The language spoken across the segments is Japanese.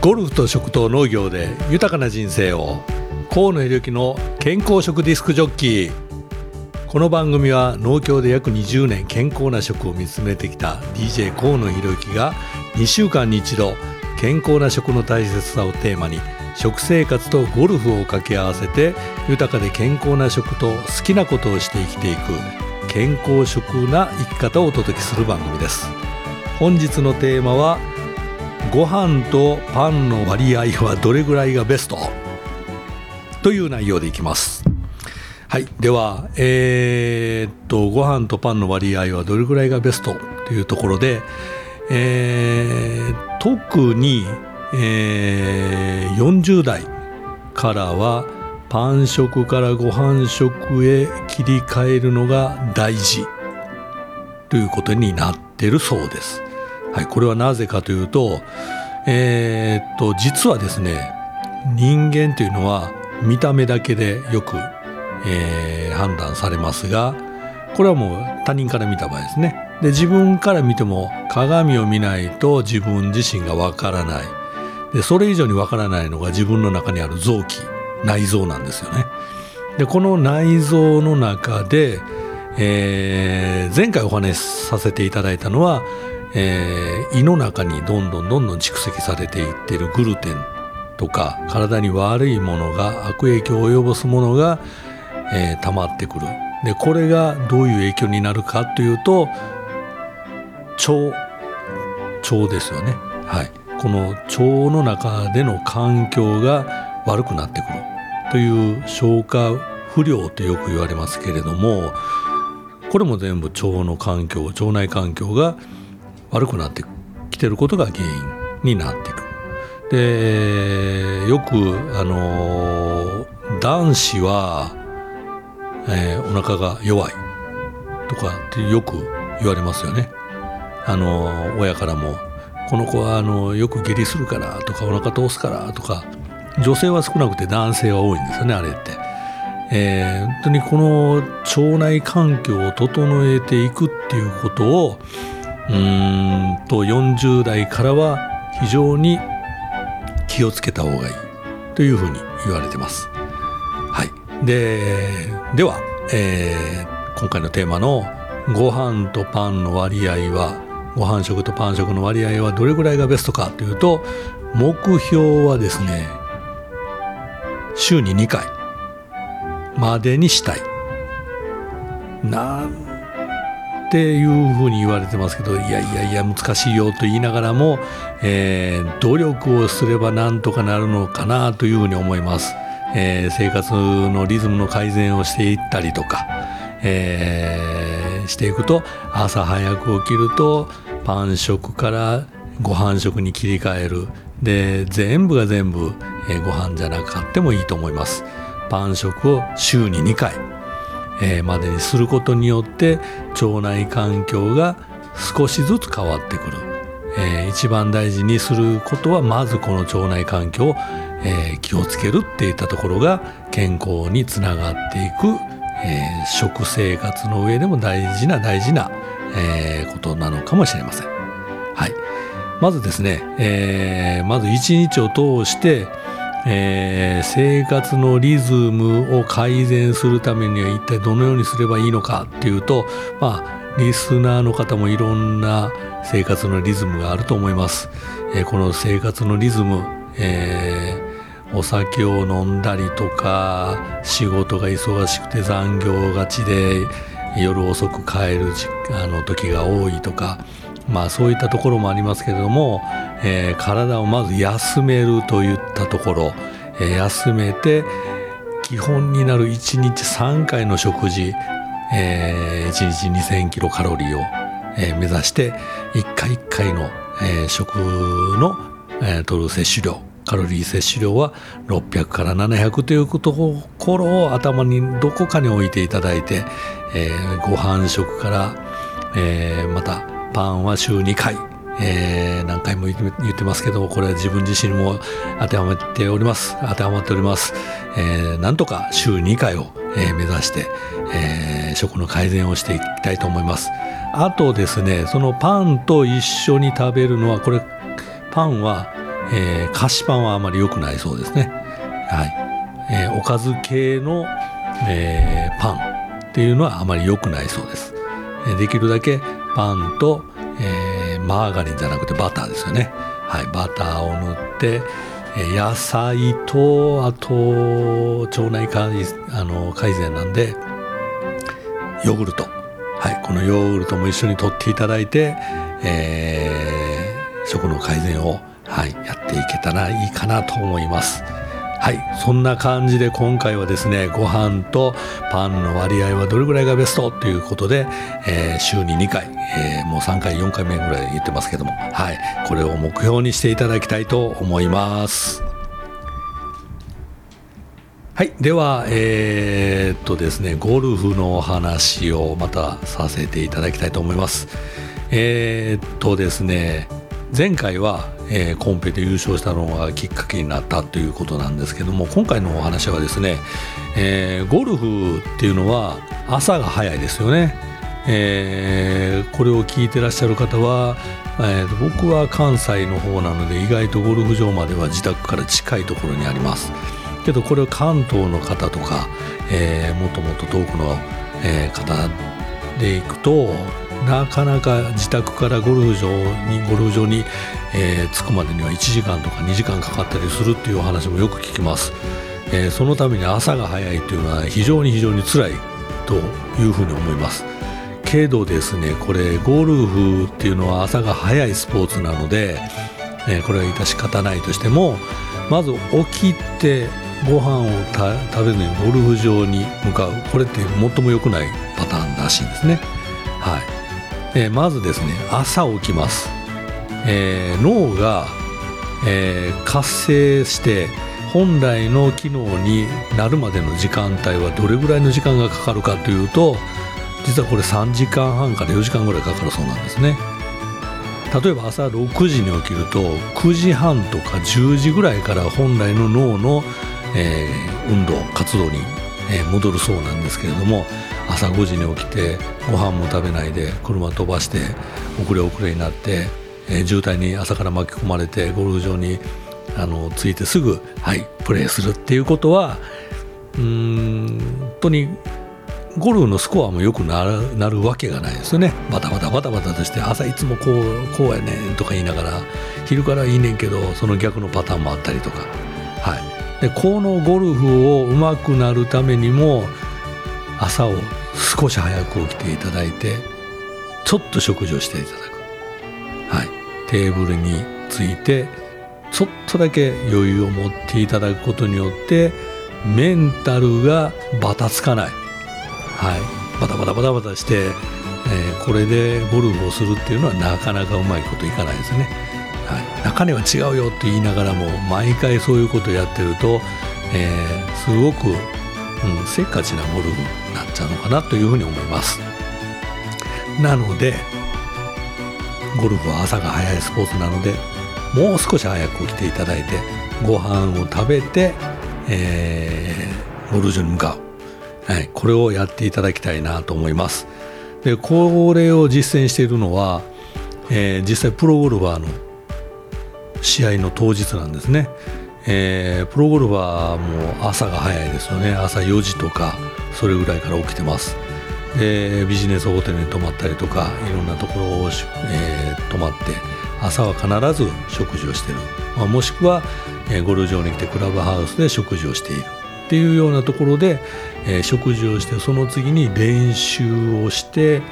ゴルフと食と農業で豊かな人生を河野裕之の健康食ディスクジョッキー。この番組は農協で約20年健康な食を見つめてきた DJ 河野裕之が2週間に一度健康な食の大切さをテーマに食生活とゴルフを掛け合わせて豊かで健康な食と好きなことをして生きていく健康食な生き方をお届けする番組です。本日のテーマはご飯とパンの割合はどれぐらいがベスト？という内容でいきます。はい。ではえー、っとご飯とパンの割合はどれぐらいがベスト？というところで、えー、特に、えー、40代からはパン食からご飯食へ切り替えるのが大事ということになってるそうです。はい、これはなぜかというと,、えー、っと実はですね人間というのは見た目だけでよく、えー、判断されますがこれはもう他人から見た場合ですね。で自分から見ても鏡を見ないと自分自身がわからない。でそれ以上にわからないのが自分の中にある臓器内臓なんですよね。でこの内臓の中で、えー、前回お話しさせていただいたのはえー、胃の中にどんどんどんどん蓄積されていってるグルテンとか体に悪いものが悪影響を及ぼすものが、えー、溜まってくる。でこれがどういう影響になるかというと腸腸ですよね。はい。この腸の中での環境が悪くなってくる。という消化不良とよく言われますけれどもこれも全部腸の環境腸内環境が悪くなってきてることが原因になっていく。でよくあの男子は、えー、お腹が弱いとかってよく言われますよね。あの親からもこの子はあのよく下痢するからとかお腹通すからとか女性は少なくて男性は多いんですよねあれって。えー、本当にこの腸内環境を整えていくっていうことをうんと40代からは非常に気をつけた方がいいというふうに言われてます。はい、ででは、えー、今回のテーマのご飯とパンの割合はご飯食とパン食の割合はどれぐらいがベストかというと目標はですね週に2回までにしたい。なんっていうふうに言われてますけどいやいやいや難しいよと言いながらも、えー、努力をすればなんとかなるのかなというふうに思います、えー、生活のリズムの改善をしていったりとか、えー、していくと朝早く起きるとパン食からご飯食に切り替える。で全部が全部、えー、ご飯じゃなかってもいいと思います。パン食を週に2回。えー、までにすることによって腸内環境が少しずつ変わってくる、えー、一番大事にすることはまずこの腸内環境を、えー、気をつけるっていったところが健康につながっていく、えー、食生活の上でも大事な大事な、えー、ことなのかもしれません。はい、まずですね、えー、まず一日を通してえー、生活のリズムを改善するためには一体どのようにすればいいのかっていうとまあリスナーの方もいろんな生活のリズムがあると思います。えー、この生活のリズム、えー、お酒を飲んだりとか仕事が忙しくて残業がちで夜遅く帰るあの時が多いとかまあそういったところもありますけれども、えー、体をまず休めるといったところ、えー、休めて基本になる1日3回の食事、えー、1日2000キロカロリーを、えー、目指して1回1回の、えー、食の、えー、取る摂取量カロリー摂取量は600から700というところを頭にどこかに置いていただいて、えー、ご飯食から、えー、またパンは週2回、えー、何回も言ってますけどこれは自分自身も当てはまっております当てはまっております、えー、なんとか週2回を、えー、目指して、えー、食の改善をしていきたいと思いますあとですねそのパンと一緒に食べるのはこれパンは、えー、菓子パンはあまり良くないそうですね。はいえー、おかず系の、えー、パンっていうのはあまり良くないそうです。できるだけパンと、マーガリンじゃなくてバターですよね。はい、バターを塗って、野菜とあと腸内改あの改善なんでヨーグルト、はい、このヨーグルトも一緒にとっていただいて、えー、食の改善を、はい、やっていけたらいいかなと思います。はい、そんな感じで今回はですねご飯とパンの割合はどれぐらいがベストということで、えー、週に2回、えー、もう3回4回目ぐらい言ってますけども、はい、これを目標にしていただきたいと思います。はい、では、えー、っとですね、ゴルフのお話をまたさせていただきたいと思います。えー、っとですね、前回は、えー、コンペで優勝したのがきっかけになったということなんですけども今回のお話はですね、えー、ゴルフっていうのは朝が早いですよね、えー、これを聞いてらっしゃる方は、えー、僕は関西の方なので意外とゴルフ場までは自宅から近いところにあります。けどこれを関東の方とか、えもっともっと遠くの、え方で行くとなかなか自宅からゴルフ場にゴルフ場に、えー、着くまでには1時間とか2時間かかったりするっていうお話もよく聞きます、えー、そのために朝が早いというのは非常に非常に辛いというふうに思います。けどですねこれゴルフっていうのは朝が早いスポーツなので、えー、これは致し方ないとしてもまず起きてご飯を食べずにゴルフ場に向かう。これって最も良くないパターンらしいんですね。はい。えー、まずですね朝起きます、えー、脳が、えー、活性して本来の機能になるまでの時間帯はどれぐらいの時間がかかるかというと実はこれ3時間半から4時間ぐらいかかるそうなんですね。例えば朝6時に起きると9時半とか10時ぐらいから本来の脳の、えー、運動活動に、えー、戻るそうなんですけれども朝5時に起きてご飯も食べないで車飛ばして遅れ遅れになって、えー、渋滞に朝から巻き込まれてゴルフ場にあの着いてすぐ、はい、プレーするっていうことはうん本当にゴルフのスコアも良くなるなるわけがないですよね。バタバタバタバタとして朝いつもこうこうやねんとか言いながら昼からいいねんけどその逆のパターンもあったりとか、はい、でこのゴルフを上手くなるためにも朝を少し早く起きていただいてちょっと食事をしていただく、はい、テーブルについてちょっとだけ余裕を持っていただくことによってメンタルがバタつかない、はい、バタバタバタバタして、えー、これでゴルフをするっていうのはなかなかうまいこといかないですね、はい、中には違うよって言いながらも毎回そういうことをやってると、えー、すごくうん、せっかちなゴルフになっちゃうのかなというふうに思います。なのでゴルフは朝が早いスポーツなのでもう少し早く起きていただいてご飯を食べて、えー、ゴルフ場に向かう、はい、これをやっていただきたいなと思います。でこれを実践しているのは、えー、実際プロゴルファーの試合の当日なんですね。えー、プロゴルファーも朝が早いですよね。朝4時とかそれぐらいから起きてます。でビジネスホテルに泊まったりとかいろんなところを、えー、泊まって朝は必ず食事をしてる、まあ、もしくは、え、ゴルフ場に来てクラブハウスで食事をしている。っていうようなところで、えー、食事をしてその次に練習をして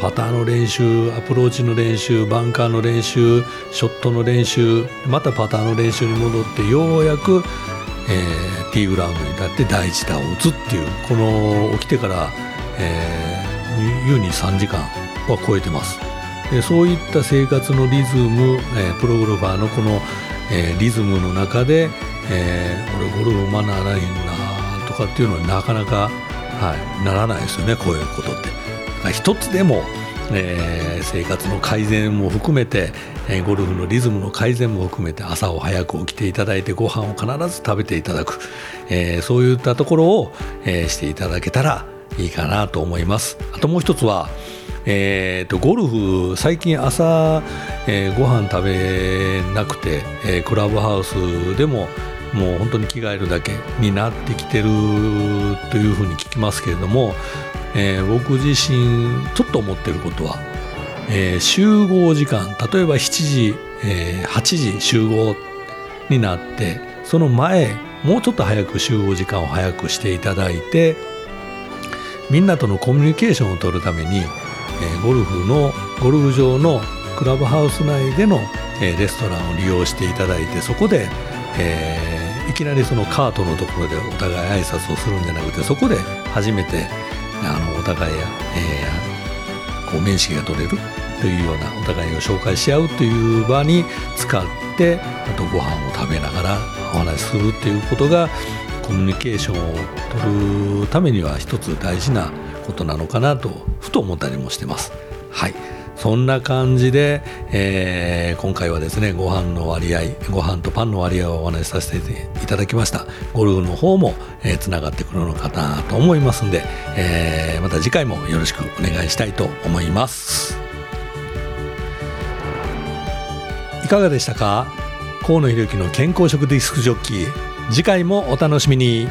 パターの練習アプローチの練習バンカーの練習ショットの練習またパターの練習に戻ってようやく、えー、ティーグラウンドに立って第1打を打つっていうこの起きてから、えー、優に3時間は超えてます。でそういった生活のリズム、えー、プロゴルファーのこの、えー、リズムの中で、えー、俺ゴルフマナーないなとかっていうのはなかなか、はい、ならないですよねこういうことって。一つでも、えー、生活の改善も含めて、えー、ゴルフのリズムの改善も含めて朝を早く起きていただいてご飯を必ず食べていただく、えー、そういったところを、え、していただけたらいいかなと思います。あともう一つはえーと、ゴルフ最近朝、えー、ご飯食べなくて、えー、クラブハウスでももう本当に着替えるだけになってきてるというふうに聞きますけれども、えー、僕自身ちょっと思ってることは、えー、集合時間例えば7時、えー、8時集合になってその前もうちょっと早く集合時間を早くしていただいてみんなとのコミュニケーションを取るために、えー、ゴルフのゴルフ場のクラブハウス内での、えー、レストランを利用していただいてそこで、えー、いきなりそのカートのところでお互い挨拶をするんじゃなくてそこで初めてあのお互いや、えー、こう面識が取れるというようなお互いを紹介し合うという場に使ってあとご飯を食べながらお話しするっていうことがコミュニケーションを取るためには一つ大事なことなのかなとふと思ったりもしてます。はいそんな感じで、えー、今回はですねご飯の割合ご飯とパンの割合をお話しさせていただきました。ゴルフの方もつな、えー、がってくるのかなと思いますんで、えー、また次回もよろしくお願いしたいと思います。いかがでしたか？河野裕之の健康食ディスクジョッキー。次回もお楽しみに。